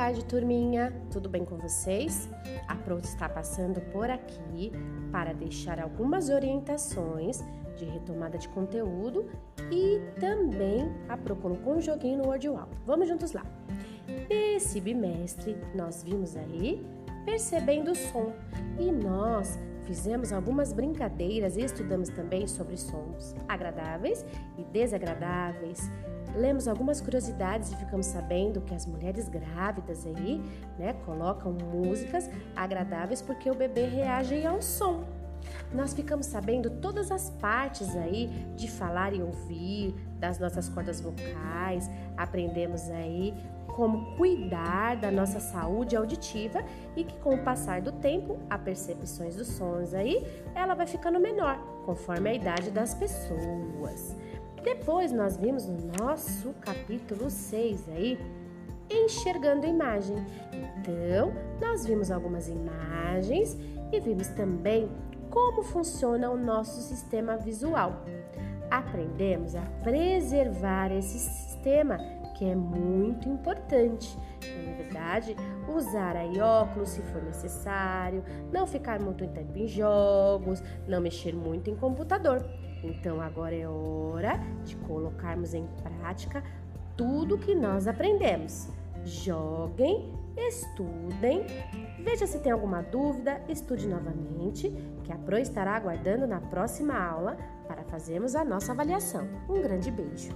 tarde, turminha. Tudo bem com vocês? A Pro está passando por aqui para deixar algumas orientações de retomada de conteúdo e também a Pro colocou um joguinho no WordWall. Vamos juntos lá. Esse bimestre nós vimos aí percebendo o som e nós fizemos algumas brincadeiras e estudamos também sobre sons agradáveis e desagradáveis lemos algumas curiosidades e ficamos sabendo que as mulheres grávidas aí, né, colocam músicas agradáveis porque o bebê reage ao som. Nós ficamos sabendo todas as partes aí de falar e ouvir, das nossas cordas vocais, aprendemos aí como cuidar da nossa saúde auditiva e que com o passar do tempo, a percepções dos sons aí, ela vai ficando menor, conforme a idade das pessoas. Depois nós vimos no nosso capítulo 6 aí, enxergando imagem. Então, nós vimos algumas imagens e vimos também como funciona o nosso sistema visual. Aprendemos a preservar esse sistema que é muito importante. Na verdade, usar aí óculos se for necessário, não ficar muito tempo em jogos, não mexer muito em computador. Então agora é hora de colocarmos em prática tudo que nós aprendemos. Joguem, estudem, veja se tem alguma dúvida, estude novamente, que a Pro estará aguardando na próxima aula para fazermos a nossa avaliação. Um grande beijo!